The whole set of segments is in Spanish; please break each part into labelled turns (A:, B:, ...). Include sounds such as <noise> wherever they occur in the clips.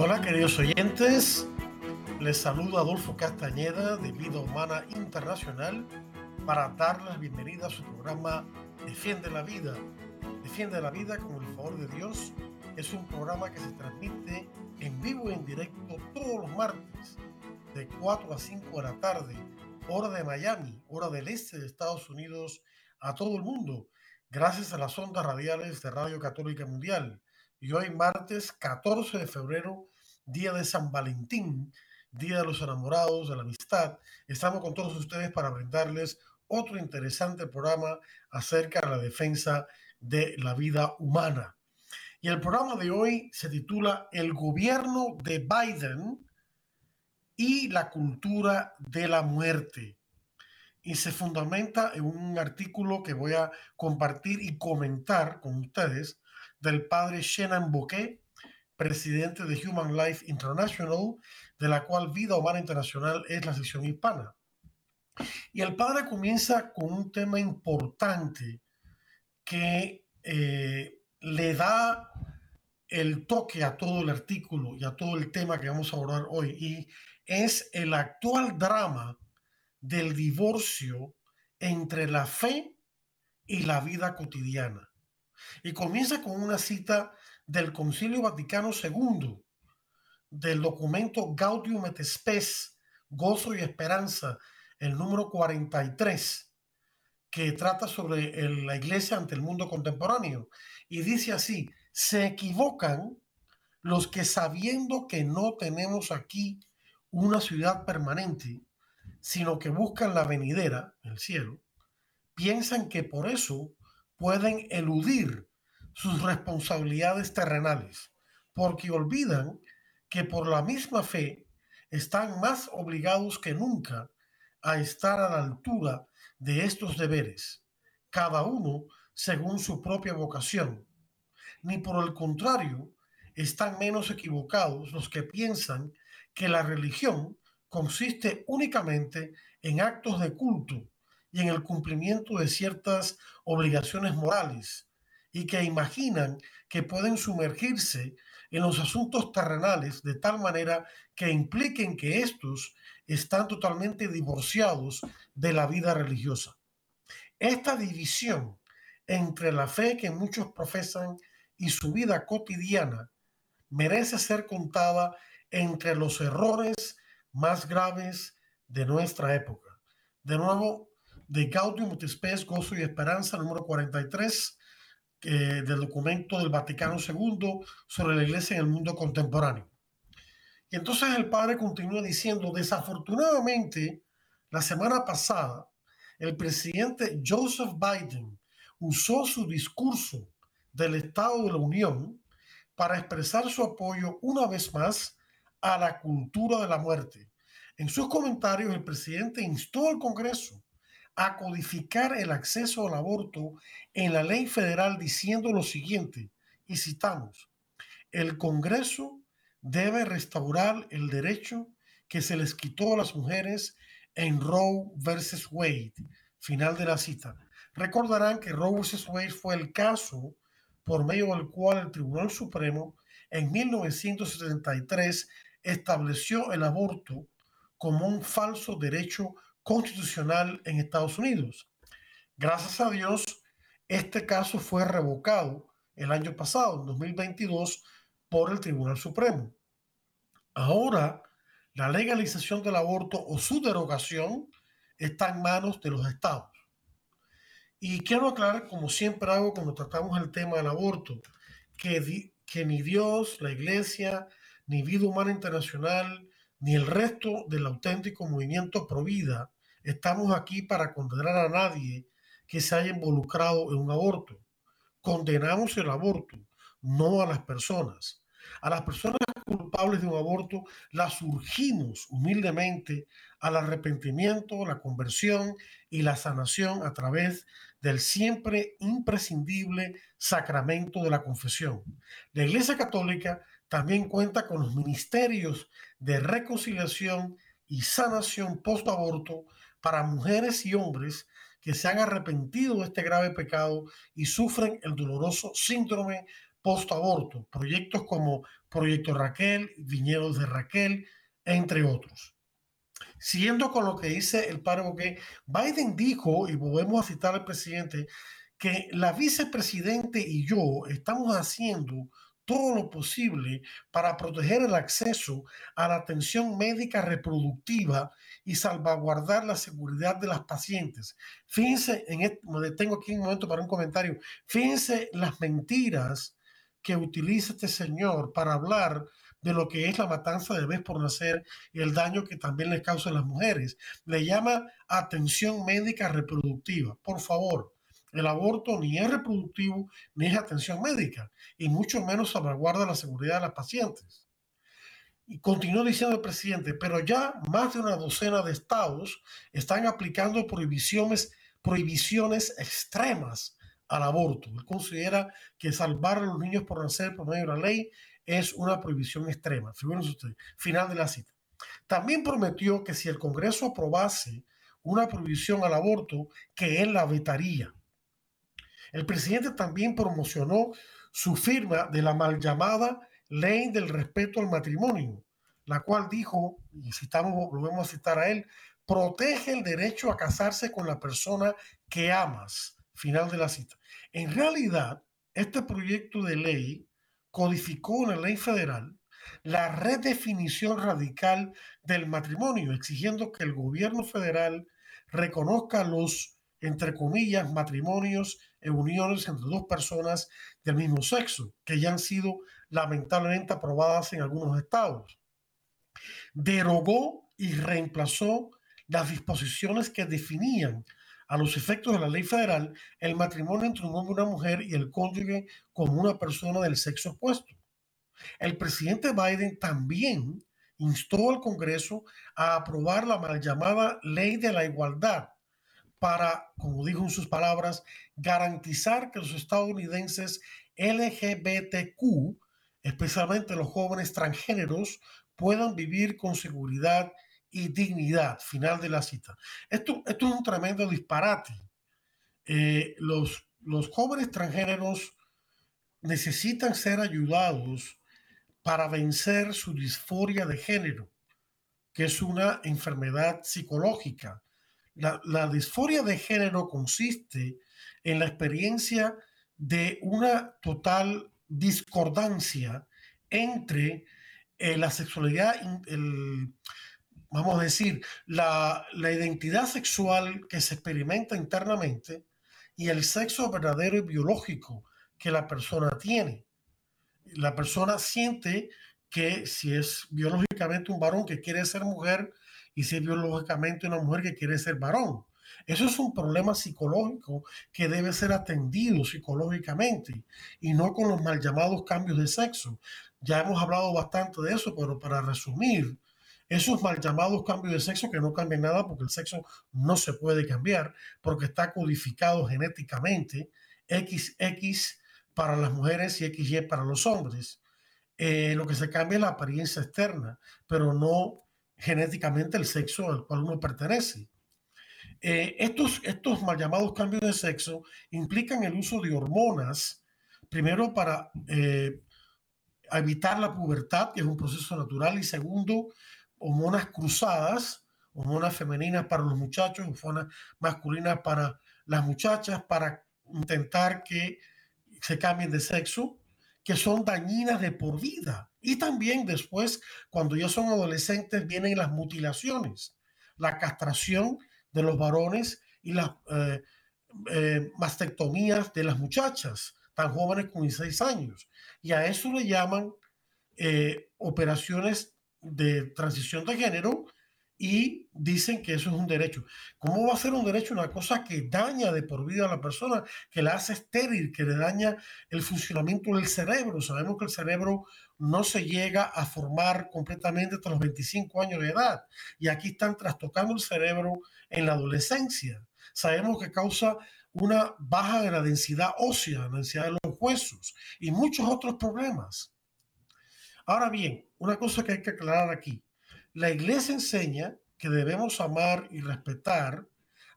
A: Hola queridos oyentes, les saluda Adolfo Castañeda de Vida Humana Internacional para darles la bienvenida a su programa Defiende la Vida. Defiende la Vida con el favor de Dios es un programa que se transmite en vivo y en directo todos los martes de 4 a 5 de la tarde, hora de Miami, hora del este de Estados Unidos, a todo el mundo, gracias a las ondas radiales de Radio Católica Mundial. Y hoy martes 14 de febrero, día de San Valentín, día de los enamorados, de la amistad, estamos con todos ustedes para brindarles otro interesante programa acerca de la defensa de la vida humana. Y el programa de hoy se titula El gobierno de Biden y la cultura de la muerte. Y se fundamenta en un artículo que voy a compartir y comentar con ustedes del padre Shannon Bouquet, presidente de Human Life International, de la cual Vida Humana Internacional es la sección hispana. Y el padre comienza con un tema importante que eh, le da el toque a todo el artículo y a todo el tema que vamos a abordar hoy y es el actual drama del divorcio entre la fe y la vida cotidiana. Y comienza con una cita del Concilio Vaticano II, del documento Gaudium et Spes, Gozo y Esperanza, el número 43, que trata sobre la iglesia ante el mundo contemporáneo. Y dice así, se equivocan los que sabiendo que no tenemos aquí una ciudad permanente, sino que buscan la venidera, el cielo, piensan que por eso pueden eludir sus responsabilidades terrenales, porque olvidan que por la misma fe están más obligados que nunca a estar a la altura de estos deberes, cada uno según su propia vocación, ni por el contrario están menos equivocados los que piensan que la religión consiste únicamente en actos de culto en el cumplimiento de ciertas obligaciones morales y que imaginan que pueden sumergirse en los asuntos terrenales de tal manera que impliquen que estos están totalmente divorciados de la vida religiosa. Esta división entre la fe que muchos profesan y su vida cotidiana merece ser contada entre los errores más graves de nuestra época. De nuevo, de Gaudium et Spes, Gozo y Esperanza, número 43, del documento del Vaticano II sobre la iglesia en el mundo contemporáneo. Y entonces el padre continúa diciendo, desafortunadamente, la semana pasada, el presidente Joseph Biden usó su discurso del Estado de la Unión para expresar su apoyo una vez más a la cultura de la muerte. En sus comentarios, el presidente instó al Congreso a codificar el acceso al aborto en la ley federal diciendo lo siguiente, y citamos, el Congreso debe restaurar el derecho que se les quitó a las mujeres en Roe versus Wade. Final de la cita. Recordarán que Roe vs. Wade fue el caso por medio del cual el Tribunal Supremo en 1973 estableció el aborto como un falso derecho constitucional en Estados Unidos. Gracias a Dios, este caso fue revocado el año pasado, en 2022, por el Tribunal Supremo. Ahora, la legalización del aborto o su derogación está en manos de los estados. Y quiero aclarar, como siempre hago cuando tratamos el tema del aborto, que, que ni Dios, la Iglesia, ni Vida Humana Internacional, ni el resto del auténtico movimiento pro vida estamos aquí para condenar a nadie que se haya involucrado en un aborto. Condenamos el aborto, no a las personas. A las personas culpables de un aborto las urgimos humildemente al arrepentimiento, la conversión y la sanación a través del siempre imprescindible sacramento de la confesión. La Iglesia Católica también cuenta con los ministerios de reconciliación y sanación post-aborto para mujeres y hombres que se han arrepentido de este grave pecado y sufren el doloroso síndrome post-aborto. Proyectos como Proyecto Raquel, Viñedos de Raquel, entre otros. Siguiendo con lo que dice el padre que Biden dijo, y volvemos a citar al presidente, que la vicepresidente y yo estamos haciendo todo lo posible para proteger el acceso a la atención médica reproductiva y salvaguardar la seguridad de las pacientes. Fíjense, en me detengo aquí un momento para un comentario. Fíjense las mentiras que utiliza este señor para hablar de lo que es la matanza de bebés por nacer y el daño que también le causa a las mujeres. Le llama atención médica reproductiva. Por favor, el aborto ni es reproductivo ni es atención médica y mucho menos salvaguarda la seguridad de las pacientes. Y continuó diciendo el presidente, pero ya más de una docena de estados están aplicando prohibiciones, prohibiciones extremas al aborto. Él considera que salvar a los niños por nacer por medio de la ley es una prohibición extrema. Fíjense ustedes, final de la cita. También prometió que si el Congreso aprobase una prohibición al aborto, que él la vetaría. El presidente también promocionó su firma de la mal llamada Ley del Respeto al Matrimonio, la cual dijo, y citamos, volvemos a citar a él, protege el derecho a casarse con la persona que amas. Final de la cita. En realidad, este proyecto de ley codificó en la ley federal la redefinición radical del matrimonio, exigiendo que el gobierno federal reconozca los, entre comillas, matrimonios e uniones entre dos personas del mismo sexo, que ya han sido lamentablemente aprobadas en algunos estados. Derogó y reemplazó las disposiciones que definían a los efectos de la ley federal el matrimonio entre un hombre y una mujer y el cónyuge como una persona del sexo opuesto. El presidente Biden también instó al Congreso a aprobar la mal llamada Ley de la Igualdad para, como dijo en sus palabras, garantizar que los estadounidenses LGBTQ, especialmente los jóvenes transgéneros, puedan vivir con seguridad y dignidad. Final de la cita. Esto, esto es un tremendo disparate. Eh, los, los jóvenes transgéneros necesitan ser ayudados para vencer su disforia de género, que es una enfermedad psicológica. La, la disforia de género consiste en la experiencia de una total discordancia entre eh, la sexualidad, el, vamos a decir, la, identidad sexual que se experimenta internamente y el sexo verdadero y biológico que la persona tiene. La persona siente que si es biológicamente un varón que quiere ser mujer y si es biológicamente una mujer que quiere ser varón. Eso es un problema psicológico que debe ser atendido psicológicamente y no con los mal llamados cambios de sexo. Ya hemos hablado bastante de eso, pero para resumir, esos mal llamados cambios de sexo que no cambian nada porque el sexo no se puede cambiar porque está codificado genéticamente XX para las mujeres y XY para los hombres. Eh, lo que se cambia es la apariencia externa, pero no genéticamente el sexo al cual uno pertenece. Eh, estos, estos mal llamados cambios de sexo implican el uso de hormonas, primero para eh, evitar la pubertad, que es un proceso natural, y segundo, hormonas cruzadas, hormonas femeninas para los muchachos, hormonas masculinas para las muchachas, para intentar que se cambien de sexo, que son dañinas de por vida. Y también después, cuando ya son adolescentes, vienen las mutilaciones, la castración de los varones y las eh, eh, mastectomías de las muchachas tan jóvenes como 16 años. Y a eso le llaman eh, operaciones de transición de género y dicen que eso es un derecho. ¿Cómo va a ser un derecho una cosa que daña de por vida a la persona, que la hace estéril, que le daña el funcionamiento del cerebro? Sabemos que el cerebro no se llega a formar completamente hasta los 25 años de edad y aquí están trastocando el cerebro en la adolescencia. Sabemos que causa una baja de la densidad ósea, la densidad de los huesos y muchos otros problemas. Ahora bien, una cosa que hay que aclarar aquí la iglesia enseña que debemos amar y respetar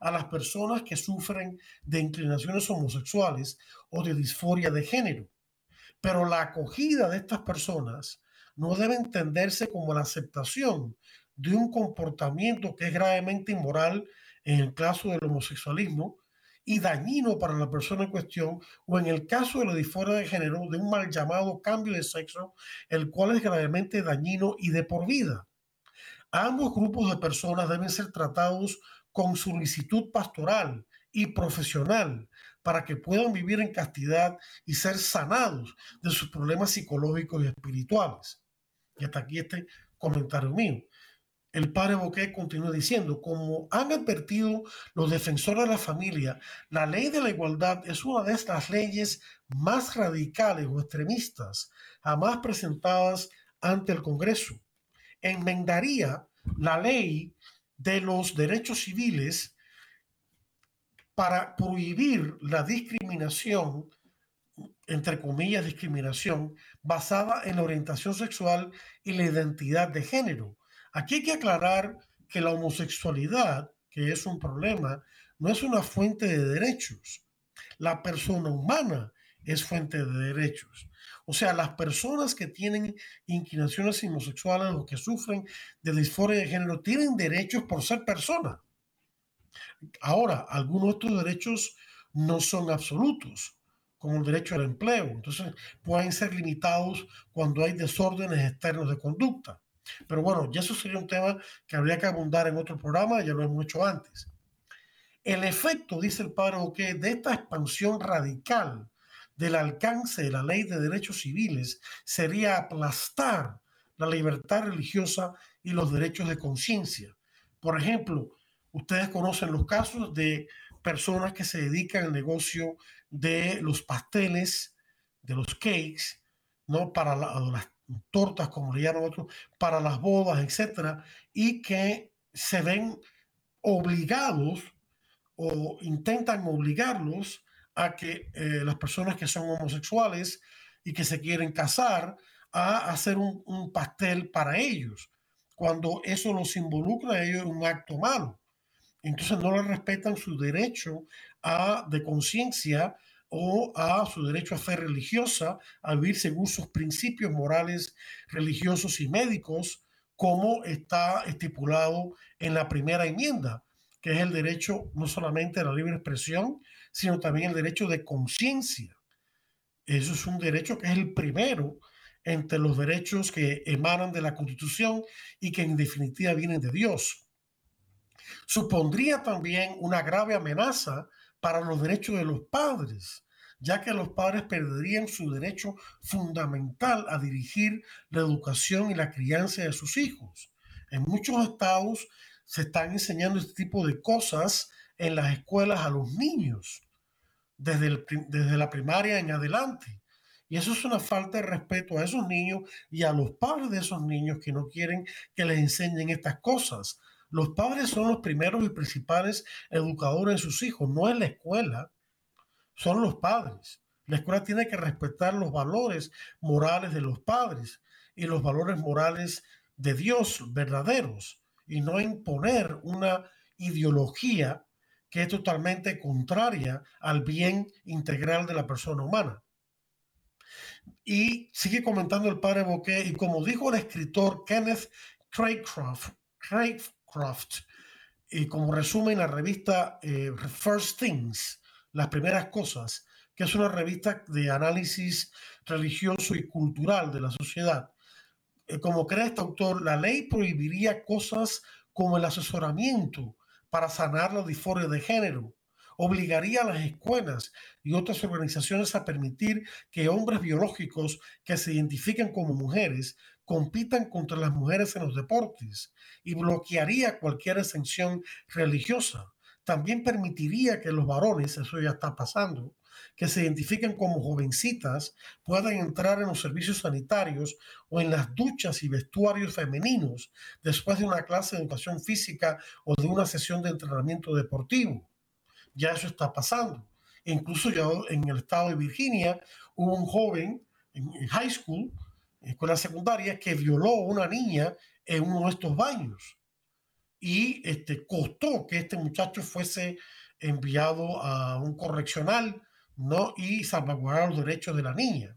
A: a las personas que sufren de inclinaciones homosexuales o de disforia de género. Pero la acogida de estas personas no debe entenderse como la aceptación de un comportamiento que es gravemente inmoral en el caso del homosexualismo y dañino para la persona en cuestión o en el caso de la disforia de género de un mal llamado cambio de sexo, el cual es gravemente dañino y de por vida. Ambos grupos de personas deben ser tratados con solicitud pastoral y profesional para que puedan vivir en castidad y ser sanados de sus problemas psicológicos y espirituales. Y hasta aquí este comentario mío. El padre Boquet continúa diciendo, como han advertido los defensores de la familia, la ley de la igualdad es una de estas leyes más radicales o extremistas jamás presentadas ante el Congreso enmendaría la ley de los derechos civiles para prohibir la discriminación, entre comillas, discriminación basada en la orientación sexual y la identidad de género. Aquí hay que aclarar que la homosexualidad, que es un problema, no es una fuente de derechos. La persona humana es fuente de derechos. O sea, las personas que tienen inclinaciones homosexuales o que sufren de disforia de género tienen derechos por ser personas. Ahora, algunos de estos derechos no son absolutos, como el derecho al empleo. Entonces, pueden ser limitados cuando hay desórdenes externos de conducta. Pero bueno, ya eso sería un tema que habría que abundar en otro programa, ya lo hemos hecho antes. El efecto, dice el padre Oque, de esta expansión radical del alcance de la ley de derechos civiles sería aplastar la libertad religiosa y los derechos de conciencia. Por ejemplo, ustedes conocen los casos de personas que se dedican al negocio de los pasteles, de los cakes, ¿no? Para las tortas, como le llaman otros, para las bodas, etcétera, y que se ven obligados o intentan obligarlos a que eh, las personas que son homosexuales y que se quieren casar a hacer un, pastel para ellos, cuando eso los involucra a ellos en un acto malo. Entonces no les respetan su derecho a, de conciencia o a su derecho a fe religiosa, a vivir según sus principios morales, religiosos y médicos, como está estipulado en la primera enmienda, que es el derecho no solamente a la libre expresión, sino también el derecho de conciencia. Eso es un derecho que es el primero entre los derechos que emanan de la Constitución y que en definitiva vienen de Dios. Supondría también una grave amenaza para los derechos de los padres, ya que los padres perderían su derecho fundamental a dirigir la educación y la crianza de sus hijos. En muchos estados se están enseñando este tipo de cosas en las escuelas a los niños, desde, desde la primaria en adelante. Y eso es una falta de respeto a esos niños y a los padres de esos niños que no quieren que les enseñen estas cosas. Los padres son los primeros y principales educadores de sus hijos, no es la escuela, son los padres. La escuela tiene que respetar los valores morales de los padres y los valores morales de Dios verdaderos y no imponer una ideología que es totalmente contraria al bien integral de la persona humana. Y sigue comentando el padre Bouquet, y como dijo el escritor Kenneth Craycroft, y como resume en la revista eh, First Things, las primeras cosas, que es una revista de análisis religioso y cultural de la sociedad, eh, como cree este autor, la ley prohibiría cosas como el asesoramiento, para sanar la disforia de género obligaría a las escuelas y otras organizaciones a permitir que hombres biológicos que se identifiquen como mujeres compitan contra las mujeres en los deportes y bloquearía cualquier exención religiosa. También permitiría que los varones, eso ya está pasando, que se identifiquen como jovencitas puedan entrar en los servicios sanitarios o en las duchas y vestuarios femeninos después de una clase de educación física o de una sesión de entrenamiento deportivo. Ya eso está pasando. Incluso ya en el estado de Virginia hubo un joven en, high school, en escuela secundaria, que violó a una niña en uno de estos baños. Y este, costó que este muchacho fuese enviado a un correccional ¿no? y salvaguardar los derechos de la niña.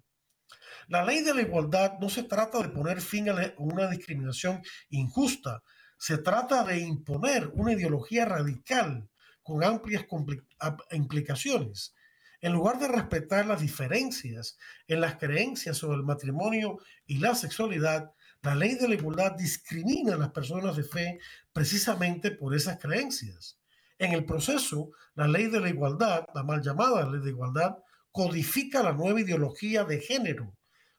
A: La ley de la igualdad no se trata de poner fin a una discriminación injusta, se trata de imponer una ideología radical con amplias implicaciones. En lugar de respetar las diferencias en las creencias sobre el matrimonio y la sexualidad, la ley de la igualdad discrimina a las personas de fe precisamente por esas creencias. En el proceso, la ley de la igualdad, la mal llamada ley de igualdad, codifica la nueva ideología de género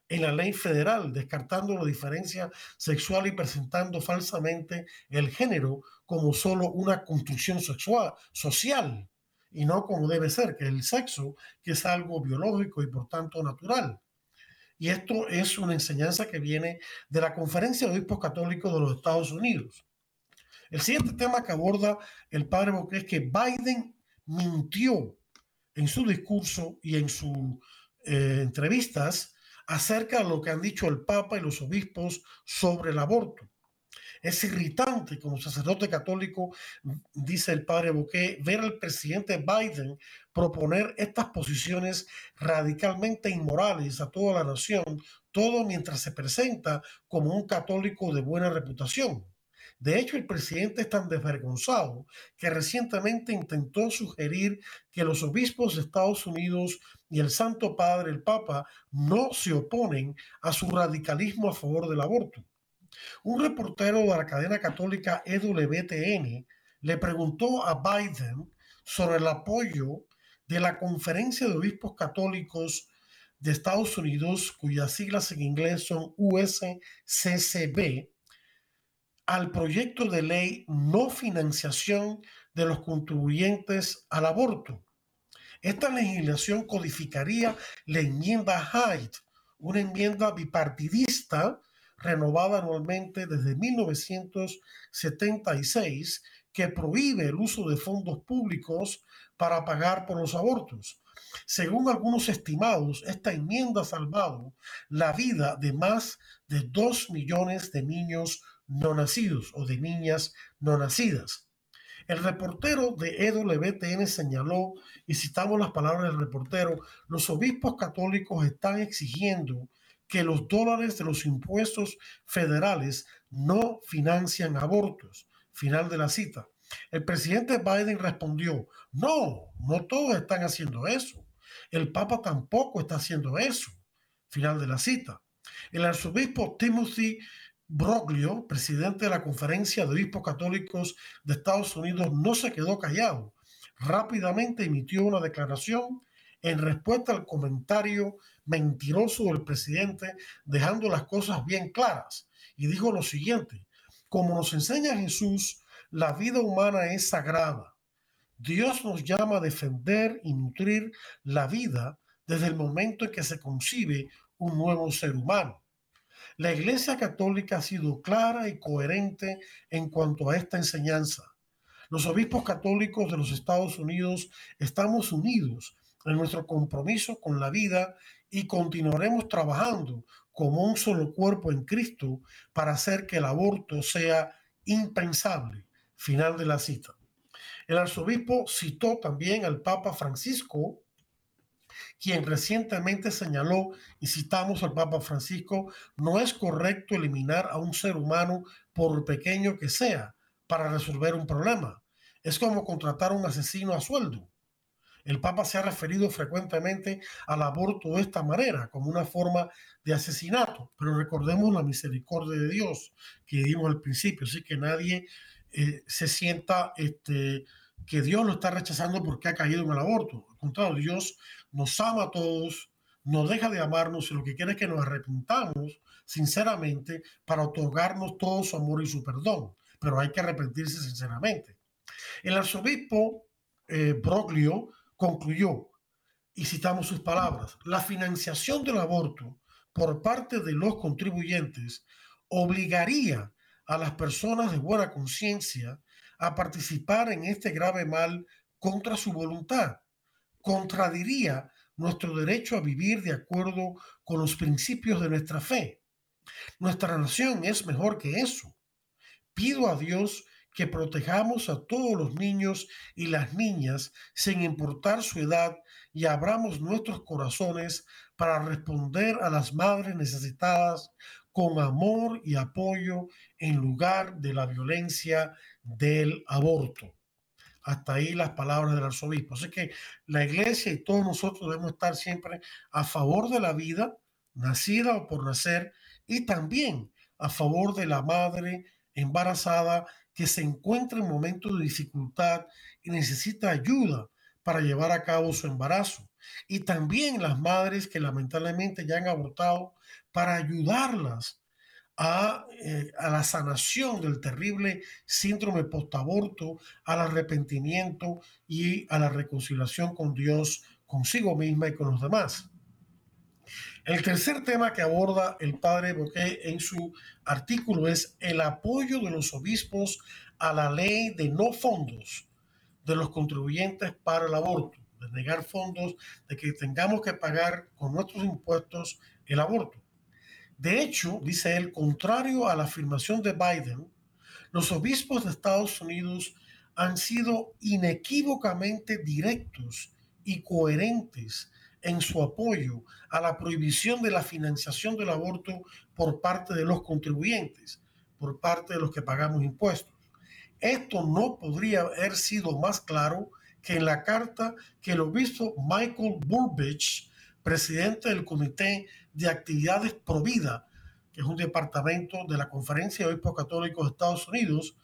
A: en la ley federal, descartando la diferencia sexual y presentando falsamente el género como solo una construcción sexual, social, y no como debe ser, que el sexo, que es algo biológico y por tanto natural. Y esto es una enseñanza que viene de la Conferencia de Obispos Católicos de los Estados Unidos. El siguiente tema que aborda el padre Boque es que Biden mintió en su discurso y en sus eh, entrevistas acerca de lo que han dicho el Papa y los obispos sobre el aborto. Es irritante como sacerdote católico, dice el padre Boque, ver al presidente Biden proponer estas posiciones radicalmente inmorales a toda la nación, todo mientras se presenta como un católico de buena reputación. De hecho, el presidente es tan desvergonzado que recientemente intentó sugerir que los obispos de Estados Unidos y el Santo Padre, el Papa, no se oponen a su radicalismo a favor del aborto. Un reportero de la cadena católica EWTN le preguntó a Biden sobre el apoyo de la Conferencia de Obispos Católicos de Estados Unidos, cuyas siglas en inglés son USCCB, al proyecto de ley no financiación de los contribuyentes al aborto. Esta legislación codificaría la enmienda Hyde, una enmienda bipartidista renovada anualmente desde 1976 que prohíbe el uso de fondos públicos para pagar por los abortos. Según algunos estimados, esta enmienda ha salvado la vida de más de dos millones de niños no nacidos o de niñas no nacidas. El reportero de EWTN señaló, y citamos las palabras del reportero, los obispos católicos están exigiendo que los dólares de los impuestos federales no financian abortos. Final de la cita. El presidente Biden respondió, no, no todos están haciendo eso. El Papa tampoco está haciendo eso. Final de la cita. El arzobispo Timothy Broglio, presidente de la Conferencia de Obispos Católicos de Estados Unidos, no se quedó callado. Rápidamente emitió una declaración en respuesta al comentario mentiroso del presidente, dejando las cosas bien claras. Y dijo lo siguiente, como nos enseña Jesús, la vida humana es sagrada. Dios nos llama a defender y nutrir la vida desde el momento en que se concibe un nuevo ser humano. La Iglesia Católica ha sido clara y coherente en cuanto a esta enseñanza. Los obispos católicos de los Estados Unidos estamos unidos en nuestro compromiso con la vida y continuaremos trabajando como un solo cuerpo en Cristo para hacer que el aborto sea impensable. Final de la cita. El arzobispo citó también al Papa Francisco quien recientemente señaló, y citamos al Papa Francisco, no es correcto eliminar a un ser humano por pequeño que sea para resolver un problema. Es como contratar a un asesino a sueldo. El Papa se ha referido frecuentemente al aborto de esta manera, como una forma de asesinato, pero recordemos la misericordia de Dios que dimos al principio, así que nadie eh, se sienta este, que Dios lo está rechazando porque ha caído en el aborto. Al contrario, Dios nos ama a todos, no deja de amarnos y lo que quiere es que nos arrepintamos sinceramente para otorgarnos todo su amor y su perdón. Pero hay que arrepentirse sinceramente. El arzobispo eh, Broglio concluyó, y citamos sus palabras, la financiación del aborto por parte de los contribuyentes obligaría a las personas de buena conciencia a participar en este grave mal contra su voluntad. Contradiría nuestro derecho a vivir de acuerdo con los principios de nuestra fe. Nuestra nación es mejor que eso. Pido a Dios que protejamos a todos los niños y las niñas sin importar su edad y abramos nuestros corazones para responder a las madres necesitadas con amor y apoyo en lugar de la violencia del aborto. Hasta ahí las palabras del arzobispo. Así que la iglesia y todos nosotros debemos estar siempre a favor de la vida, nacida o por nacer, y también a favor de la madre embarazada que se encuentra en momentos de dificultad y necesita ayuda para llevar a cabo su embarazo. Y también las madres que lamentablemente ya han abortado para ayudarlas a, eh, a, la sanación del terrible síndrome postaborto, al arrepentimiento y a la reconciliación con Dios, consigo misma y con los demás. El tercer tema que aborda el padre Boquet en su artículo es el apoyo de los obispos a la ley de no fondos de los contribuyentes para el aborto, de negar fondos, de que tengamos que pagar con nuestros impuestos el aborto. De hecho, dice él, contrario a la afirmación de Biden, los obispos de Estados Unidos han sido inequívocamente directos y coherentes en su apoyo a la prohibición de la financiación del aborto por parte de los contribuyentes, por parte de los que pagamos impuestos. Esto no podría haber sido más claro que en la carta que el obispo Michael Burbidge, presidente del Comité de Actividades Provida, que es un departamento de la Conferencia de Obispos Católicos de Estados Unidos,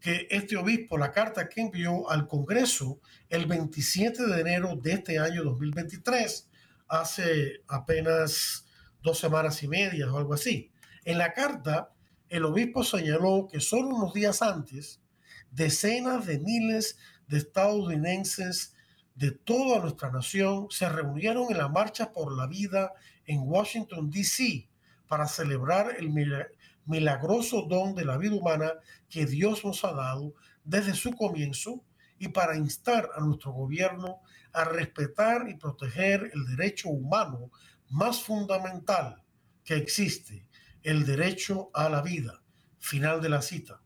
A: que este obispo, la carta que envió al Congreso el 27 de enero de este año 2023, hace apenas dos semanas y media o algo así. En la carta, el obispo señaló que solo unos días antes, decenas de miles de estadounidenses de toda nuestra nación se reunieron en la Marcha por la Vida en Washington, D.C., para celebrar el milagroso don de la vida humana que Dios nos ha dado desde su comienzo y para instar a nuestro gobierno a respetar y proteger el derecho humano más fundamental que existe, el derecho a la vida. Final de la cita.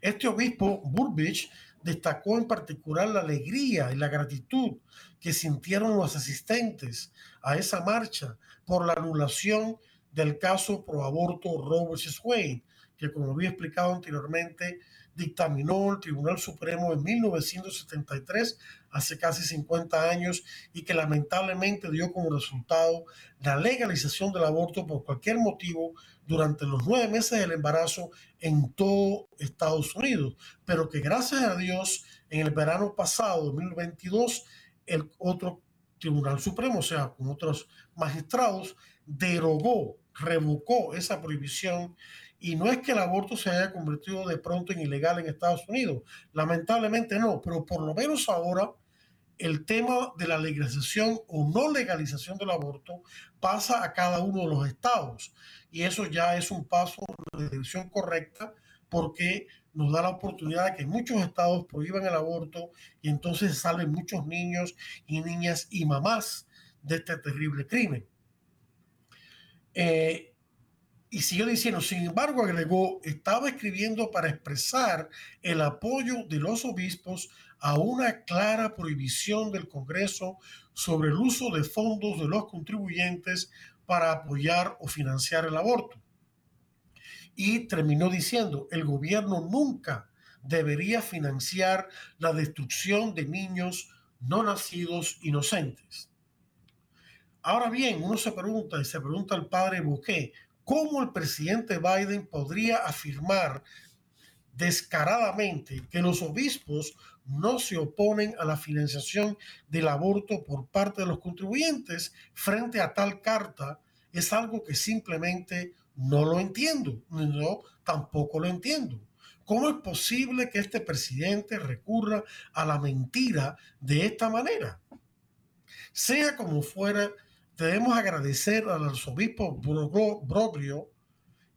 A: Este obispo Burbidge destacó en particular la alegría y la gratitud que sintieron los asistentes a esa marcha por la anulación del caso pro aborto Roe vs. Wade, que como había explicado anteriormente, dictaminó el Tribunal Supremo en 1973, hace casi 50 años, y que lamentablemente dio como resultado la legalización del aborto por cualquier motivo durante los nueve meses del embarazo en todo Estados Unidos, pero que gracias a Dios en el verano pasado, 2022, el otro Tribunal Supremo, o sea, con otros magistrados, derogó revocó esa prohibición. Y no es que el aborto se haya convertido de pronto en ilegal en Estados Unidos, lamentablemente no, pero por lo menos ahora el tema de la legalización o no legalización del aborto pasa a cada uno de los estados. Y eso ya es un paso en la dirección correcta porque nos da la oportunidad de que muchos estados prohíban el aborto y entonces salen muchos niños y niñas y mamás de este terrible crimen. Eh, y siguió diciendo, sin embargo, agregó, estaba escribiendo para expresar el apoyo de los obispos a una clara prohibición del Congreso sobre el uso de fondos de los contribuyentes para apoyar o financiar el aborto. Y terminó diciendo, el gobierno nunca debería financiar la destrucción de niños no nacidos inocentes. Ahora bien, uno se pregunta y se pregunta al padre Bouquet, ¿cómo el presidente Biden podría afirmar descaradamente que los obispos no se oponen a la financiación del aborto por parte de los contribuyentes frente a tal carta es algo que simplemente no lo entiendo. No, tampoco lo entiendo. ¿Cómo es posible que este presidente recurra a la mentira de esta manera? Sea como fuera, debemos agradecer al arzobispo Brogrio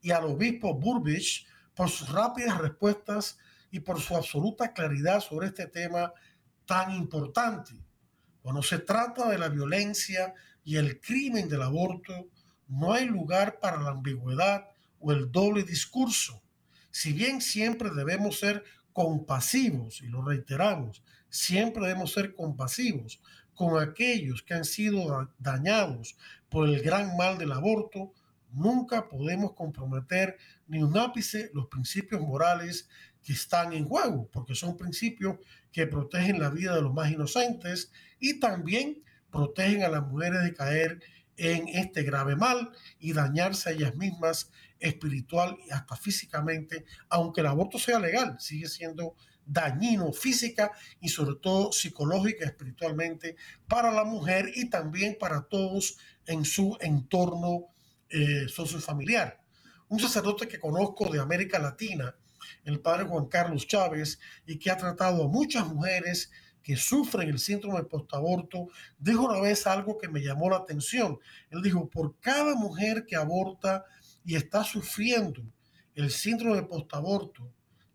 A: y al obispo Burbich por sus rápidas respuestas y por su absoluta claridad sobre este tema tan importante. Cuando se trata de la violencia y el crimen del aborto, no hay lugar para la ambigüedad o el doble discurso. Si bien siempre debemos ser compasivos, y lo reiteramos, siempre debemos ser compasivos con aquellos que han sido dañados por el gran mal del aborto, nunca podemos comprometer ni un ápice los principios morales que están en juego, porque son principios que protegen la vida de los más inocentes y también protegen a las mujeres de caer en este grave mal y dañarse a ellas mismas espiritual y hasta físicamente, aunque el aborto sea legal, sigue siendo dañino física y sobre todo psicológica espiritualmente para la mujer y también para todos en su entorno eh, sociofamiliar. Un sacerdote que conozco de América Latina, el padre Juan Carlos Chávez, y que ha tratado a muchas mujeres que sufren el síndrome postaborto, dijo una vez algo que me llamó la atención. Él dijo, por cada mujer que aborta y está sufriendo el síndrome postaborto,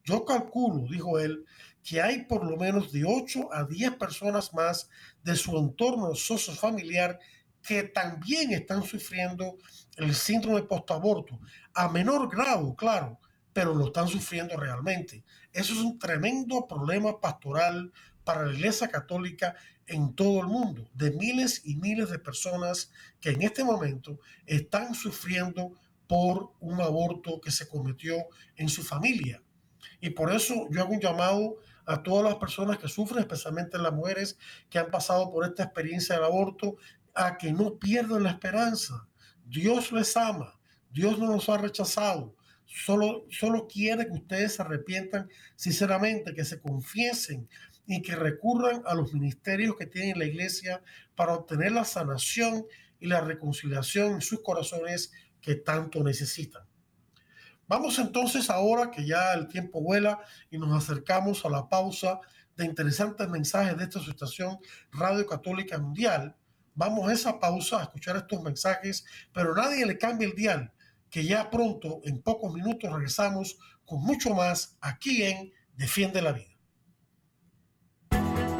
A: yo calculo, dijo él, que hay por lo menos de 8 a 10 personas más de su entorno sociofamiliar que también están sufriendo el síndrome postaborto, a menor grado, claro, pero lo están sufriendo realmente. Eso es un tremendo problema pastoral para la Iglesia Católica en todo el mundo, de miles y miles de personas que en este momento están sufriendo por un aborto que se cometió en su familia. Y por eso yo hago un llamado a todas las personas que sufren, especialmente las mujeres que han pasado por esta experiencia del aborto, a que no pierdan la esperanza. Dios les ama, Dios no los ha rechazado. Solo, solo quiere que ustedes se arrepientan sinceramente, que se confiesen y que recurran a los ministerios que tiene la iglesia para obtener la sanación y la reconciliación en sus corazones que tanto necesitan. Vamos entonces ahora que ya el tiempo vuela y nos acercamos a la pausa de interesantes mensajes de esta estación Radio Católica Mundial. Vamos a esa pausa a escuchar estos mensajes, pero nadie le cambie el dial, que ya pronto, en pocos minutos, regresamos con mucho más aquí en Defiende la Vida.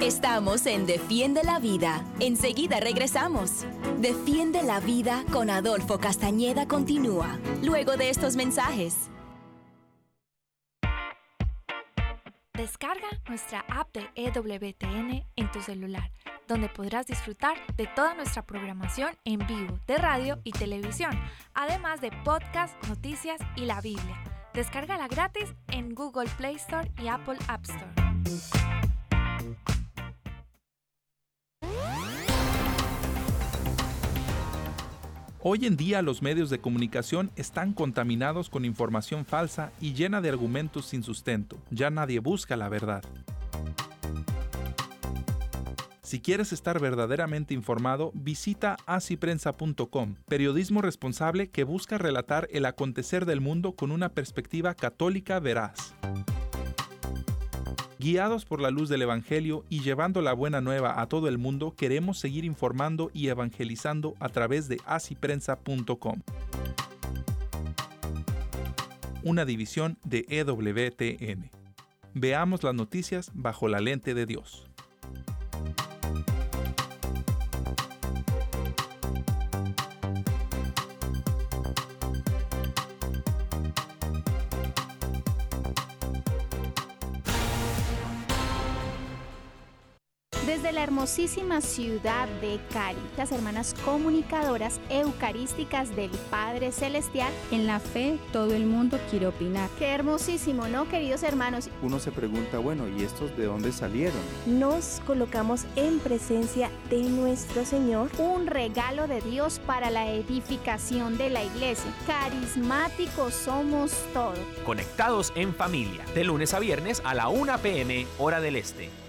B: Estamos en Defiende la Vida. Enseguida regresamos. Defiende la Vida con Adolfo Castañeda continúa, luego de estos mensajes.
C: Descarga nuestra app de EWTN en tu celular, donde podrás disfrutar de toda nuestra programación en vivo de radio y televisión, además de podcast, noticias y la Biblia. Descárgala gratis en Google Play Store y Apple App Store.
D: Hoy en día los medios de comunicación están contaminados con información falsa y llena de argumentos sin sustento. Ya nadie busca la verdad. Si quieres estar verdaderamente informado, visita asiprensa.com, periodismo responsable que busca relatar el acontecer del mundo con una perspectiva católica veraz. Guiados por la luz del Evangelio y llevando la buena nueva a todo el mundo, queremos seguir informando y evangelizando a través de asiprensa.com. Una división de EWTN. Veamos las noticias bajo la lente de Dios.
E: Desde la hermosísima ciudad de Cari, las hermanas comunicadoras eucarísticas del Padre Celestial.
F: En la fe, todo el mundo quiere opinar.
E: Qué hermosísimo, ¿no, queridos hermanos?
G: Uno se pregunta, bueno, ¿y estos de dónde salieron?
H: Nos colocamos en presencia de nuestro Señor.
E: Un regalo de Dios para la edificación de la iglesia. Carismáticos somos todos.
I: Conectados en familia, de lunes a viernes a la 1 pm, hora del este.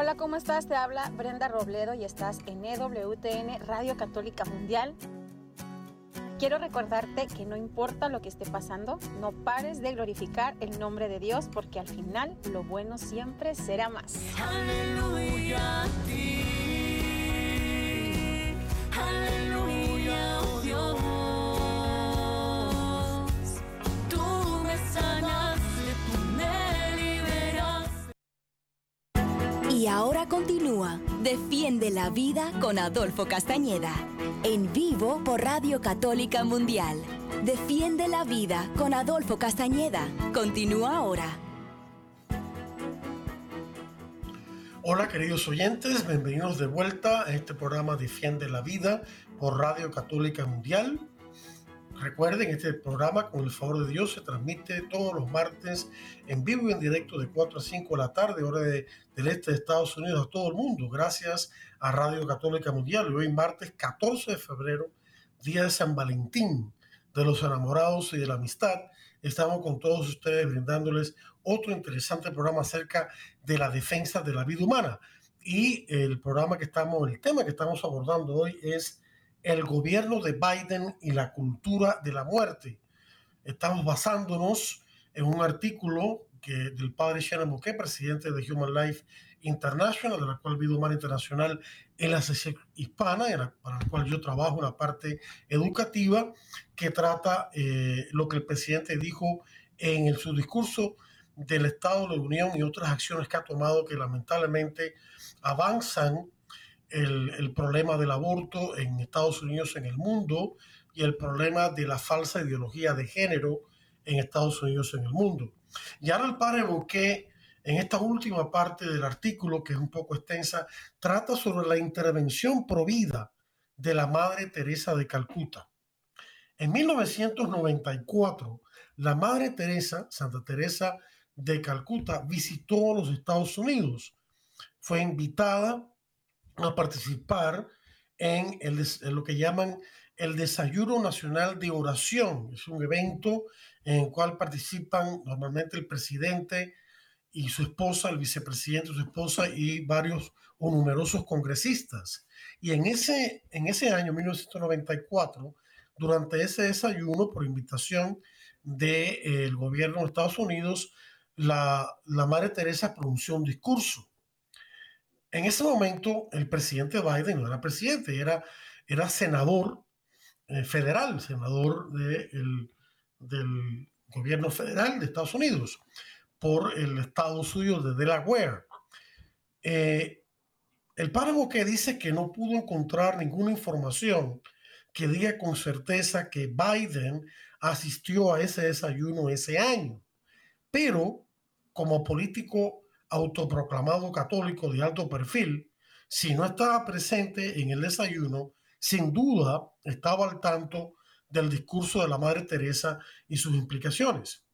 J: Hola, ¿cómo estás? Te habla Brenda Robledo y estás en EWTN Radio Católica Mundial. Quiero recordarte que no importa lo que esté pasando, no pares de glorificar el nombre de Dios porque al final lo bueno siempre será más.
K: Aleluya a ti. Aleluya, oh Dios. Tú me sanaste,
B: Y ahora continúa Defiende la Vida con Adolfo Castañeda. En vivo por Radio Católica Mundial. Defiende la Vida con Adolfo Castañeda. Continúa ahora.
A: Hola queridos oyentes, bienvenidos de vuelta a este programa Defiende la Vida por Radio Católica Mundial. Recuerden, este programa con el favor de Dios se transmite todos los martes en vivo y en directo de 4 a 5 de la tarde, hora de- del este de Estados Unidos a todo el mundo, gracias a Radio Católica Mundial. Y hoy martes 14 de febrero, día de San Valentín, de los enamorados y de la amistad, estamos con todos ustedes brindándoles otro interesante programa acerca de la defensa de la vida humana. Y el programa que estamos, el tema que estamos abordando hoy es el gobierno de Biden y la cultura de la muerte. Estamos basándonos en un artículo que, del padre Shannon Bouquet, presidente de Human Life International, de la cual Vida Humana Internacional es la sección hispana, en la- para la cual yo trabajo una parte educativa, que trata eh, lo que el presidente dijo en su discurso del Estado de la Unión y otras acciones que ha tomado que lamentablemente avanzan el, problema del aborto en Estados Unidos, en el mundo, y el problema de la falsa ideología de género en Estados Unidos, en el mundo. Y ahora el padre Bouquet, en esta última parte del artículo, que es un poco extensa, trata sobre la intervención provida de la Madre Teresa de Calcuta. En 1994, la Madre Teresa, Santa Teresa de Calcuta, visitó los Estados Unidos. Fue invitada a participar en, el lo que llaman el Desayuno Nacional de Oración. Es un evento en el cual participan normalmente el presidente y su esposa, el vicepresidente su esposa y varios o numerosos congresistas. Y en ese, en ese año, 1994, durante ese desayuno, por invitación del gobierno de Estados Unidos, la, la Madre Teresa pronunció un discurso. En ese momento, el presidente Biden no era presidente, era, era senador eh, federal, senador de el- del gobierno federal de Estados Unidos, por el estado suyo de Delaware. Eh, el párrafo que dice que no pudo encontrar ninguna información que diga con certeza que Biden asistió a ese desayuno ese año, pero como político autoproclamado católico de alto perfil, si no estaba presente en el desayuno, sin duda estaba al tanto del discurso de la Madre Teresa y sus implicaciones.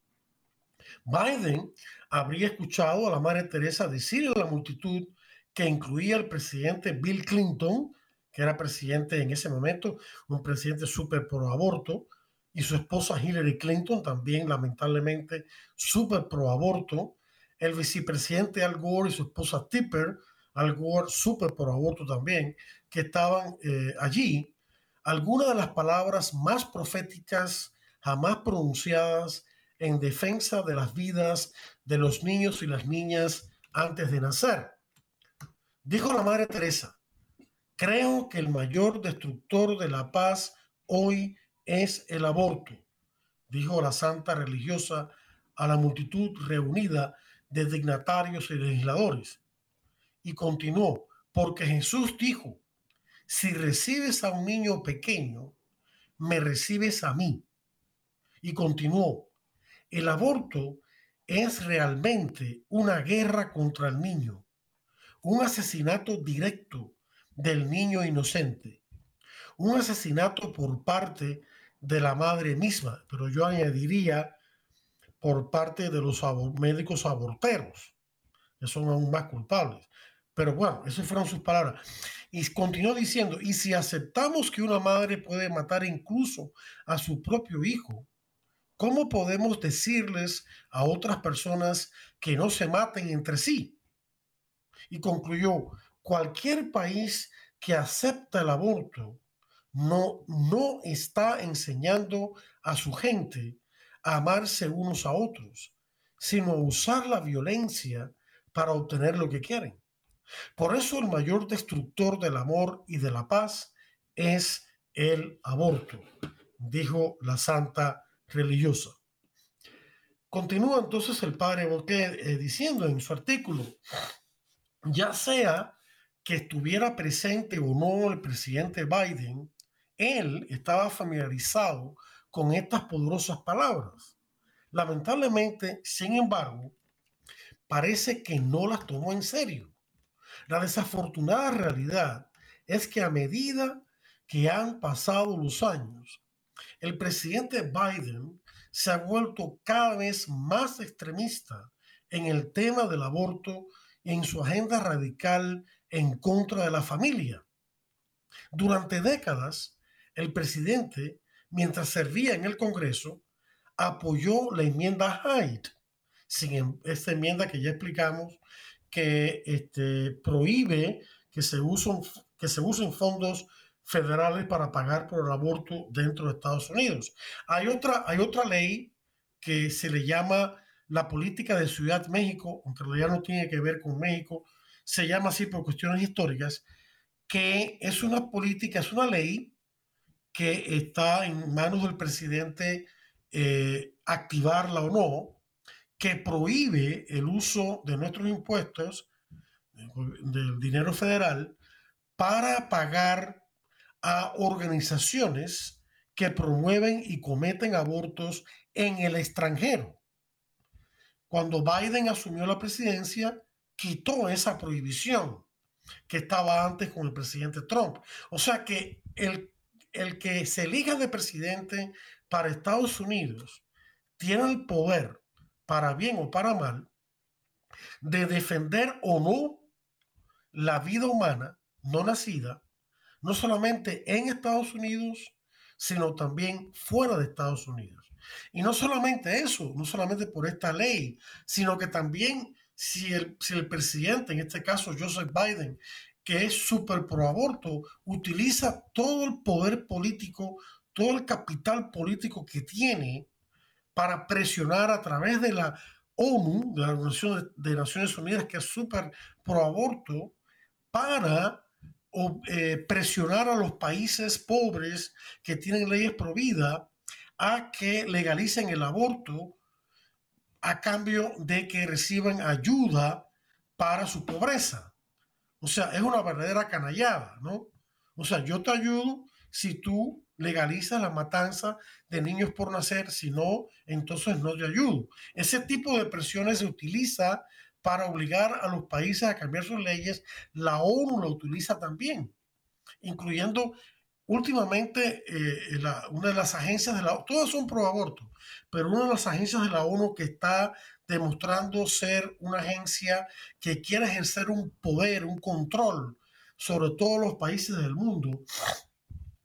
A: Biden habría escuchado a la Madre Teresa decirle a la multitud que incluía al presidente Bill Clinton, que era presidente en ese momento, un presidente súper pro aborto, y su esposa Hillary Clinton, también lamentablemente súper pro aborto, el vicepresidente Al Gore y su esposa Tipper, Al Gore súper pro aborto también, que estaban eh, allí, algunas de las palabras más proféticas jamás pronunciadas en defensa de las vidas de los niños y las niñas antes de nacer. Dijo la Madre Teresa, creo que el mayor destructor de la paz hoy es el aborto, dijo la santa religiosa a la multitud reunida de dignatarios y legisladores. Y continuó, porque Jesús dijo, si recibes a un niño pequeño, me recibes a mí. Y continuó, el aborto es realmente una guerra contra el niño, un asesinato directo del niño inocente, un asesinato por parte de la madre misma, pero yo añadiría por parte de los médicos aborteros, que son aún más culpables. Pero bueno, esas fueron sus palabras. Y continuó diciendo, y si aceptamos que una madre puede matar incluso a su propio hijo, ¿cómo podemos decirles a otras personas que no se maten entre sí? Y concluyó, cualquier país que acepta el aborto no, no está enseñando a su gente amarse unos a otros, sino usar la violencia para obtener lo que quieren. Por eso el mayor destructor del amor y de la paz es el aborto, dijo la santa religiosa. Continúa entonces el padre Bouquet eh, diciendo en su artículo, ya sea que estuviera presente o no el presidente Biden, él estaba familiarizado con estas poderosas palabras. Lamentablemente, sin embargo, parece que no las tomó en serio. La desafortunada realidad es que a medida que han pasado los años, el presidente Biden se ha vuelto cada vez más extremista en el tema del aborto y en su agenda radical en contra de la familia. Durante décadas, el presidente, mientras servía en el Congreso, apoyó la enmienda Hyde, sin em, esta enmienda que ya explicamos que este, prohíbe que se, usen, que fondos federales para pagar por el aborto dentro de Estados Unidos. Hay otra, hay otra ley que se le llama la política de Ciudad México, aunque en realidad no tiene que ver con México, se llama así por cuestiones históricas, que es una política, es una ley que está en manos del presidente eh, activarla o no, que prohíbe el uso de nuestros impuestos, del dinero federal, para pagar a organizaciones que promueven y cometen abortos en el extranjero. Cuando Biden asumió la presidencia, quitó esa prohibición que estaba antes con el presidente Trump. O sea que el, el que se elija de presidente para Estados Unidos tiene el poder para bien o para mal, de defender o no la vida humana no nacida, no solamente en Estados Unidos, sino también fuera de Estados Unidos. Y no solamente eso, no solamente por esta ley, sino que también si el, si el presidente, en este caso Joseph Biden, que es súper pro aborto, utiliza todo el poder político, todo el capital político que tiene para presionar a través de la ONU, de la Organización de Naciones Unidas, que es súper pro aborto, para eh, presionar a los países pobres que tienen leyes pro vida a que legalicen el aborto a cambio de que reciban ayuda para su pobreza. O sea, es una verdadera canallada, ¿no? O sea, yo te ayudo si tú legaliza la matanza de niños por nacer, si no, entonces no te ayudo. Ese tipo de presiones se utiliza para obligar a los países a cambiar sus leyes. La ONU lo utiliza también, incluyendo últimamente eh, una de las agencias de la todas son pro aborto, pero una de las agencias de la ONU que está demostrando ser una agencia que quiere ejercer un poder, un control sobre todos los países del mundo,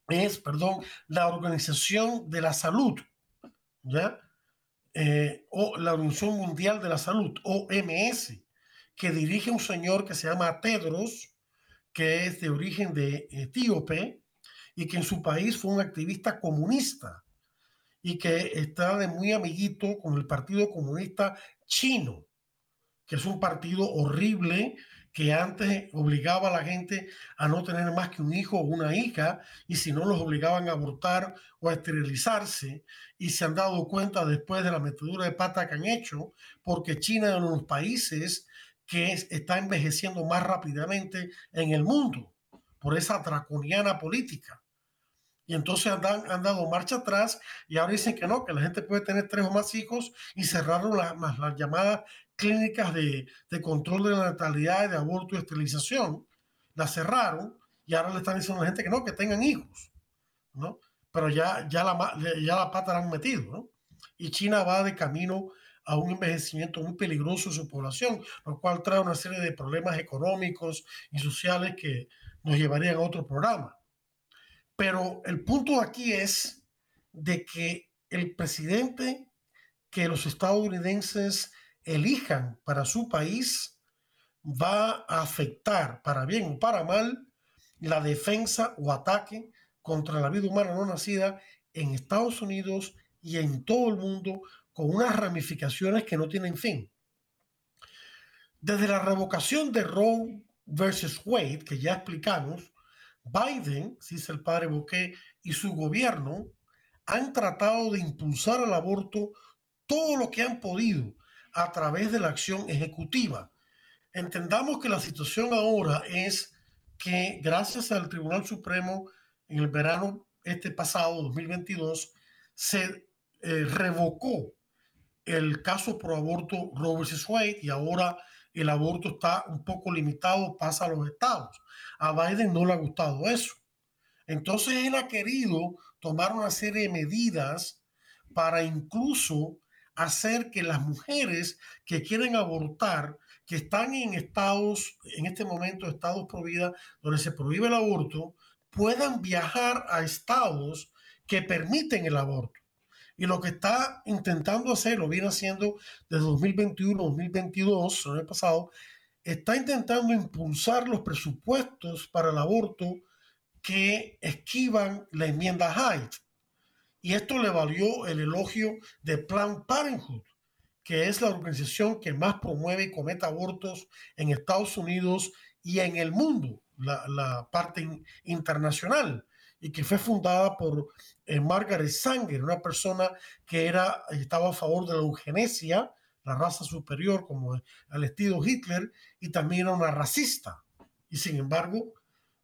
A: es, perdón, la Organización de la Salud, ¿ya? Eh, o la Organización Mundial de la Salud, OMS, que dirige un señor que se llama Tedros, que es de origen de etíope y que en su país fue un activista comunista y que está de muy amiguito con el Partido Comunista Chino, que es un partido horrible que antes obligaba a la gente a no tener más que un hijo o una hija y si no los obligaban a abortar o a esterilizarse y se han dado cuenta después de la metedura de pata que han hecho porque China es uno de los países que está envejeciendo más rápidamente en el mundo por esa draconiana política. Y entonces han, dado marcha atrás y ahora dicen que no, que la gente puede tener tres o más hijos y cerraron las, llamadas clínicas de, de, control de la natalidad, de aborto y esterilización. Las cerraron y ahora le están diciendo a la gente que no, que tengan hijos. ¿no? Pero ya, ya, la, ya la pata la han metido. ¿no? Y China va de camino a un envejecimiento muy peligroso de su población, lo cual trae una serie de problemas económicos y sociales que nos llevarían a otro programa. Pero el punto aquí es de que el presidente que los estadounidenses elijan para su país va a afectar, para bien o para mal, la defensa o ataque contra la vida humana no nacida en Estados Unidos y en todo el mundo con unas ramificaciones que no tienen fin. Desde la revocación de Roe versus Wade, que ya explicamos, Biden, dice el padre Bouquet, y su gobierno han tratado de impulsar al aborto todo lo que han podido a través de la acción ejecutiva. Entendamos que la situación ahora es que gracias al Tribunal Supremo en el verano este pasado, 2022, se eh, revocó el caso pro aborto Roe vs. Wade y ahora el aborto está un poco limitado, pasa a los estados. A Biden no le ha gustado eso. Entonces él ha querido tomar una serie de medidas para incluso hacer que las mujeres que quieren abortar, que están en estados, en este momento, estados prohibidos, donde se prohíbe el aborto, puedan viajar a estados que permiten el aborto. Y lo que está intentando hacer, lo viene haciendo desde 2021, 2022, el año pasado, está intentando impulsar los presupuestos para el aborto que esquivan la enmienda Hyde. Y esto le valió el elogio de Planned Parenthood, que es la organización que más promueve y comete abortos en Estados Unidos y en el mundo, la, la parte internacional y que fue fundada por eh, Margaret Sanger, una persona que era, estaba a favor de la eugenesia, la raza superior, como al estilo Hitler, y también era una racista. Y sin embargo,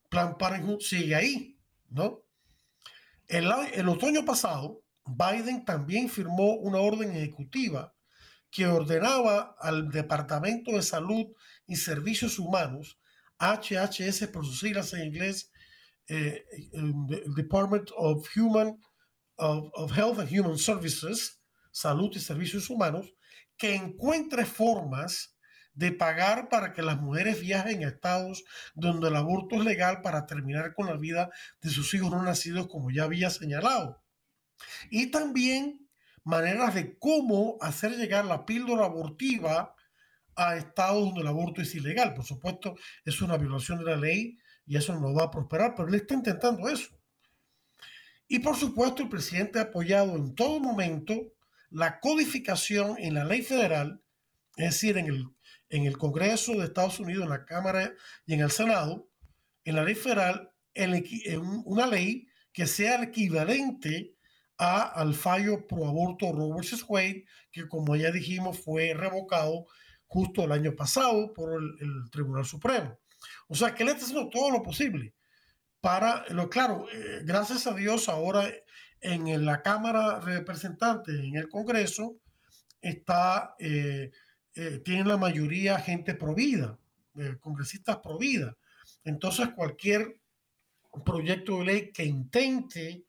A: Plan Parenthood sigue ahí, ¿no? El, el otoño pasado, Biden también firmó una orden ejecutiva que ordenaba al Departamento de Salud y Servicios Humanos, HHS por sus siglas en inglés, eh, Department of Human of, Health and Human Services, Salud y Servicios Humanos, que encuentre formas de pagar para que las mujeres viajen a estados donde el aborto es legal para terminar con la vida de sus hijos no nacidos, como ya había señalado. Y también maneras de cómo hacer llegar la píldora abortiva a estados donde el aborto es ilegal. Por supuesto, es una violación de la ley y eso no va a prosperar, pero él está intentando eso. Y por supuesto, el presidente ha apoyado en todo momento la codificación en la ley federal, es decir, en el, en el Congreso de Estados Unidos, en la Cámara y en el Senado, en la ley federal, en, una ley que sea equivalente a, al fallo pro aborto Roe vs. Wade, que como ya dijimos fue revocado justo el año pasado por el, el Tribunal Supremo. O sea, que él está haciendo todo lo posible para, lo claro, eh, gracias a Dios ahora en, la Cámara de Representantes, en el Congreso, está, eh, eh, la mayoría gente provida, congresistas provida. Entonces, cualquier proyecto de ley que intente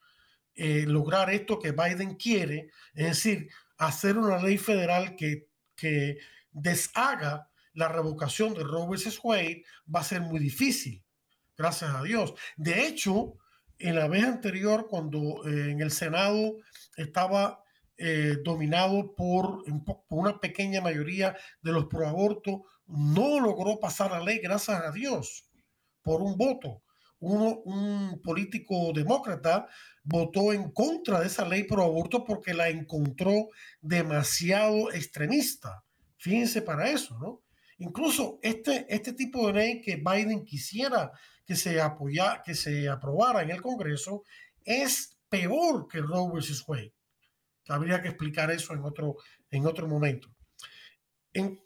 A: lograr esto que Biden quiere, es decir, hacer una ley federal que, que deshaga la revocación de Roe vs. Wade va a ser muy difícil, gracias a Dios. De hecho, en la vez anterior, cuando eh, en el Senado estaba eh, dominado por, por, una pequeña mayoría de los proabortos, no logró pasar la ley, gracias a Dios, por un voto. Uno, un político demócrata votó en contra de esa ley pro aborto porque la encontró demasiado extremista. Fíjense para eso, ¿no? Incluso este, este tipo de ley que Biden quisiera que se, apoya, que se aprobara en el Congreso es peor que Roe vs. Wade. Habría que explicar eso en otro, en otro momento. En,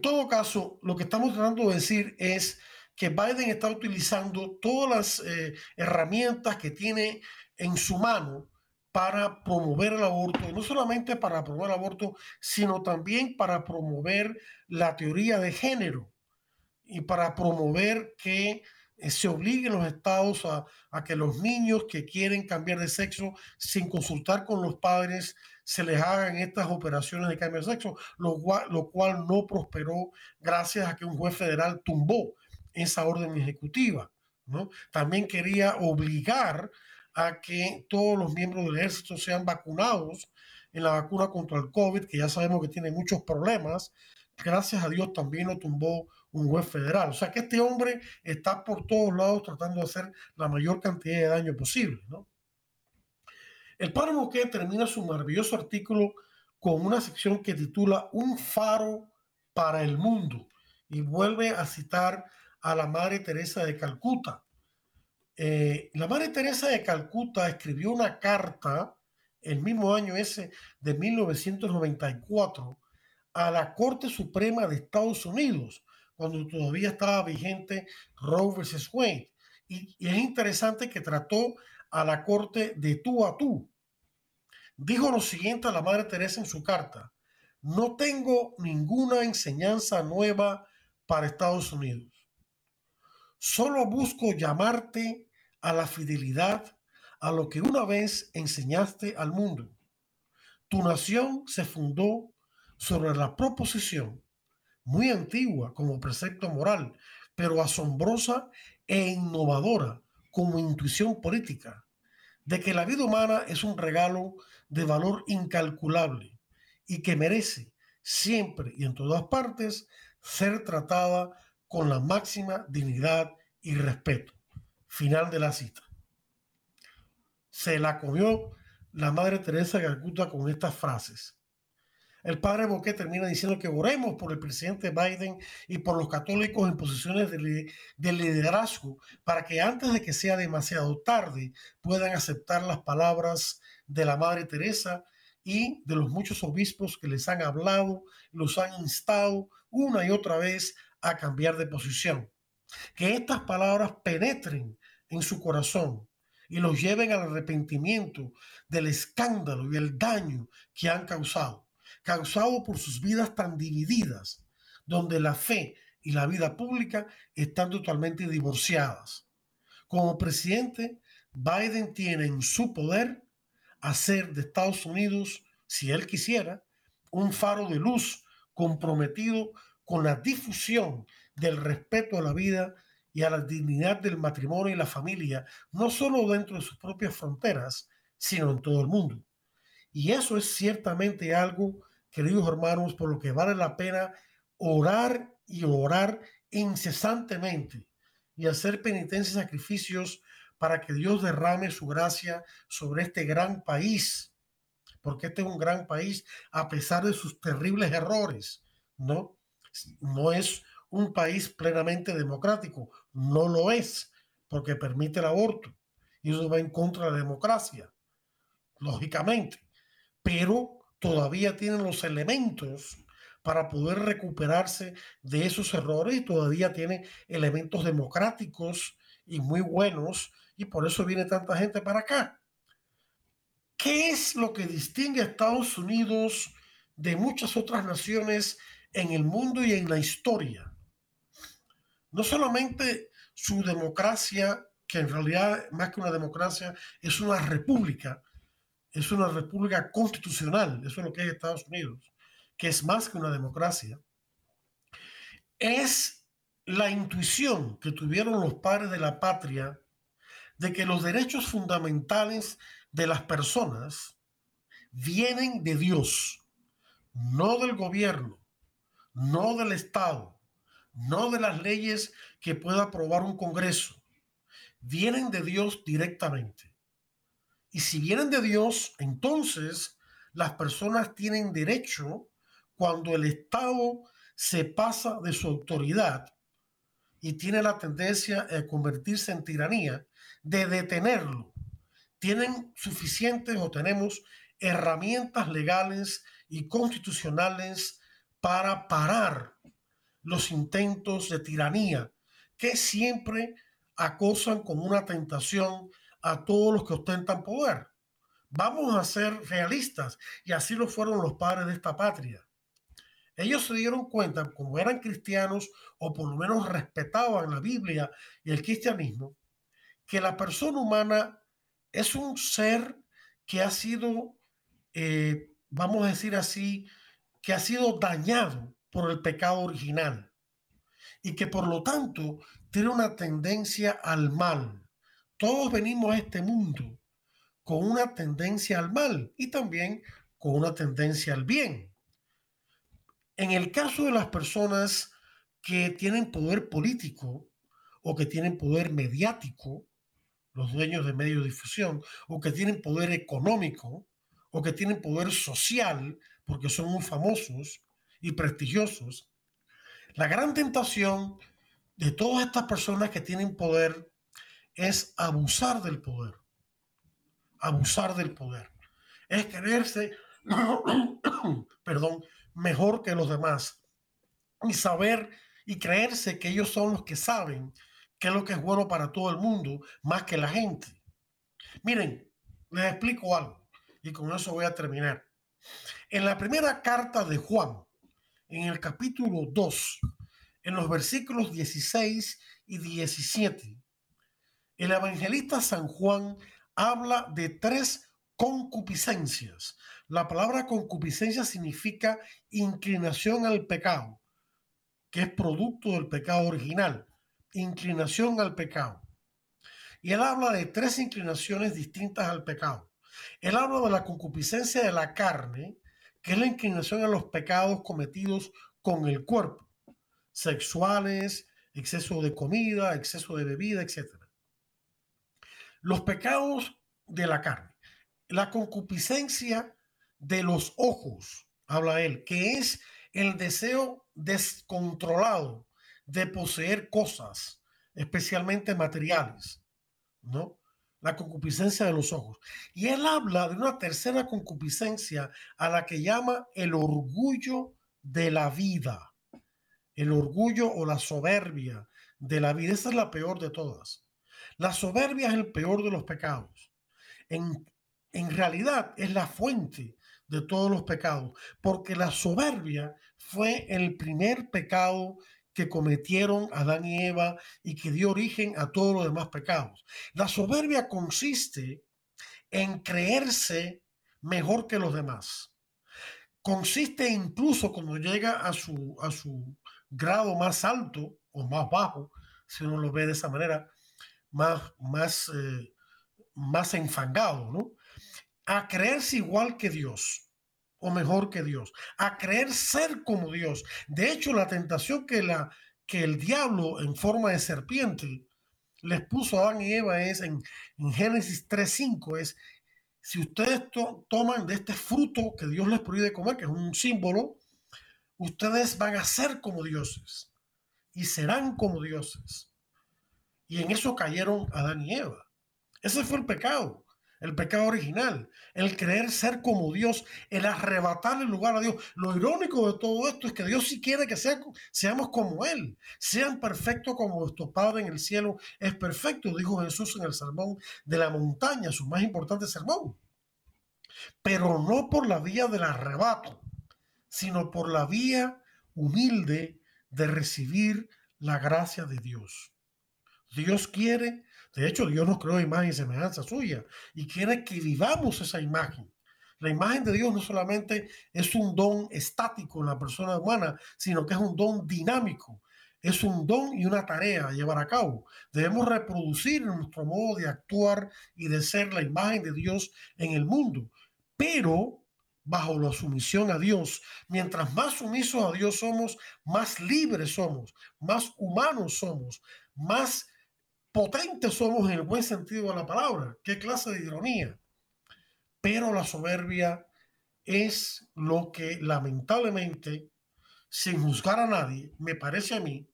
A: todo caso, lo que estamos tratando de decir es que Biden está utilizando todas las eh, herramientas que tiene en su mano para promover el aborto, no solamente para promover el aborto, sino también para promover la teoría de género y para promover que eh, se obliguen los estados a, que los niños que quieren cambiar de sexo sin consultar con los padres se les hagan estas operaciones de cambio de sexo, lo cual, no prosperó gracias a que un juez federal tumbó esa orden ejecutiva. También quería obligar que todos los miembros del ejército sean vacunados en la vacuna contra el COVID, que ya sabemos que tiene muchos problemas. Gracias a Dios también lo tumbó un juez federal. O sea que este hombre está por todos lados tratando de hacer la mayor cantidad de daño posible. ¿no? El padre Moquet termina su maravilloso artículo con una sección que titula Un faro para el mundo y vuelve a citar a la Madre Teresa de Calcuta. Eh, la Madre Teresa de Calcuta escribió una carta el mismo año ese de 1994 a la Corte Suprema de Estados Unidos, cuando todavía estaba vigente Roe vs. Wade. Y, y es interesante que trató a la Corte de tú a tú. Dijo lo siguiente a la Madre Teresa en su carta, no tengo ninguna enseñanza nueva para Estados Unidos. Solo busco llamarte a la fidelidad a lo que una vez enseñaste al mundo. Tu nación se fundó sobre la proposición, muy antigua como precepto moral, pero asombrosa e innovadora como intuición política, de que la vida humana es un regalo de valor incalculable y que merece siempre y en todas partes ser tratada con la máxima dignidad y respeto. Final de la cita. Se la comió la Madre Teresa de Calcuta con estas frases. El padre Boquet termina diciendo que oremos por el presidente Biden y por los católicos en posiciones de, de, liderazgo para que antes de que sea demasiado tarde puedan aceptar las palabras de la Madre Teresa y de los muchos obispos que les han hablado, los han instado una y otra vez a cambiar de posición. Que estas palabras penetren en su corazón y los lleven al arrepentimiento del escándalo y el daño que han causado, causado por sus vidas tan divididas, donde la fe y la vida pública están totalmente divorciadas. Como presidente, Biden tiene en su poder hacer de Estados Unidos, si él quisiera, un faro de luz comprometido con la difusión del respeto a la vida y a la dignidad del matrimonio y la familia, no solo dentro de sus propias fronteras, sino en todo el mundo. Y eso es ciertamente algo, queridos hermanos, por lo que vale la pena orar y orar incesantemente y hacer penitencia y sacrificios para que Dios derrame su gracia sobre este gran país, porque este es un gran país a pesar de sus terribles errores, ¿no? No es un país plenamente democrático. No lo es, porque permite el aborto. Y eso va en contra de la democracia, lógicamente. Pero todavía tienen los elementos para poder recuperarse de esos errores y todavía tiene elementos democráticos y muy buenos y por eso viene tanta gente para acá. ¿Qué es lo que distingue a Estados Unidos de muchas otras naciones en el mundo y en la historia? no solamente su democracia, que en realidad más que una democracia es una república, es una república constitucional, eso es lo que es Estados Unidos, que es más que una democracia, es la intuición que tuvieron los padres de la patria de que los derechos fundamentales de las personas vienen de Dios, no del gobierno, no del Estado, no de las leyes que pueda aprobar un Congreso. Vienen de Dios directamente. Y si vienen de Dios, entonces las personas tienen derecho cuando el Estado se pasa de su autoridad y tiene la tendencia a convertirse en tiranía, de detenerlo. Tienen suficientes o tenemos herramientas legales y constitucionales para parar los intentos de tiranía que siempre acosan como una tentación a todos los que ostentan poder. Vamos a ser realistas y así lo fueron los padres de esta patria. Ellos se dieron cuenta, como eran cristianos o por lo menos respetaban la Biblia y el cristianismo, que la persona humana es un ser que ha sido, eh, vamos a decir así, que ha sido dañado por el pecado original y que por lo tanto tiene una tendencia al mal. Todos venimos a este mundo con una tendencia al mal y también con una tendencia al bien. En el caso de las personas que tienen poder político o que tienen poder mediático, los dueños de medios de difusión, o que tienen poder económico, o que tienen poder social, porque son muy famosos y prestigiosos, la gran tentación de todas estas personas que tienen poder es abusar del poder. Abusar del poder. Es creerse, <coughs> perdón, mejor que los demás. Y saber y creerse que ellos son los que saben qué es lo que es bueno para todo el mundo, más que la gente. Miren, les explico algo y con eso voy a terminar. En la primera carta de Juan, en el capítulo 2, en los versículos 16 y 17, el evangelista San Juan habla de tres concupiscencias. La palabra concupiscencia significa inclinación al pecado, que es producto del pecado original, inclinación al pecado. Y él habla de tres inclinaciones distintas al pecado. Él habla de la concupiscencia de la carne, que es la inclinación a los pecados cometidos con el cuerpo, sexuales, exceso de comida, exceso de bebida, etc. Los pecados de la carne, la concupiscencia de los ojos, habla él, que es el deseo descontrolado de poseer cosas, especialmente materiales, ¿no? La concupiscencia de los ojos. Y él habla de una tercera concupiscencia a la que llama el orgullo de la vida. El orgullo o la soberbia de la vida. Esa es la peor de todas. La soberbia es el peor de los pecados. En, en realidad es la fuente de todos los pecados, porque la soberbia fue el primer pecado que cometieron Adán y Eva y que dio origen a todos los demás pecados. La soberbia consiste en creerse mejor que los demás. Consiste incluso cuando llega a su, a su grado más alto o más bajo, si uno lo ve de esa manera, más, más, eh, más enfangado, ¿no? A creerse igual que Dios o mejor que Dios, a creer ser como Dios. De hecho, la tentación que, la, que el diablo en forma de serpiente les puso a Adán y Eva es en, en Génesis 3.5, es si ustedes toman de este fruto que Dios les prohíbe comer, que es un símbolo, ustedes van a ser como dioses y serán como dioses. Y en eso cayeron Adán y Eva. Ese fue el pecado el pecado original, el creer ser como Dios, el arrebatar el lugar a Dios. Lo irónico de todo esto es que Dios sí quiere que seamos como Él, sean perfectos como vuestro Padre en el cielo es perfecto, dijo Jesús en el sermón de la montaña, su más importante sermón. Pero no por la vía del arrebato, sino por la vía humilde de recibir la gracia de Dios. Dios quiere de hecho, Dios nos creó imagen y semejanza suya y quiere que vivamos esa imagen. La imagen de Dios no solamente es un don estático en la persona humana, sino que es un don dinámico. Es un don y una tarea a llevar a cabo. Debemos reproducir nuestro modo de actuar y de ser la imagen de Dios en el mundo, pero bajo la sumisión a Dios. Mientras más sumisos a Dios somos, más libres somos, más humanos somos, más potentes somos en el buen sentido de la palabra. Qué clase de ironía. Pero la soberbia es lo que lamentablemente, sin juzgar a nadie, me parece a mí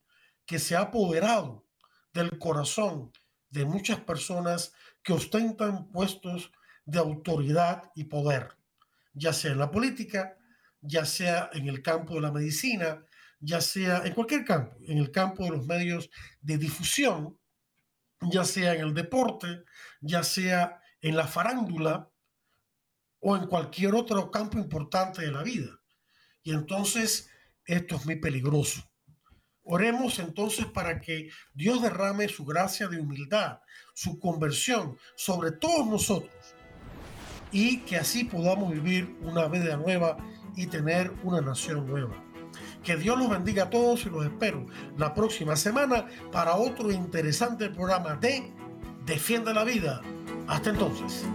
A: que se ha apoderado del corazón de muchas personas que ostentan puestos de autoridad y poder, ya sea en la política, ya sea en el campo de la medicina, ya sea en cualquier campo, en el campo de los medios de difusión, ya sea en el deporte, ya sea en la farándula o en cualquier otro campo importante de la vida. Y entonces esto es muy peligroso. Oremos entonces para que Dios derrame su gracia de humildad, su conversión sobre todos nosotros y que así podamos vivir una vida nueva y tener una nación nueva. Que Dios los bendiga a todos y los espero la próxima semana para otro interesante programa de Defiende la Vida. Hasta entonces.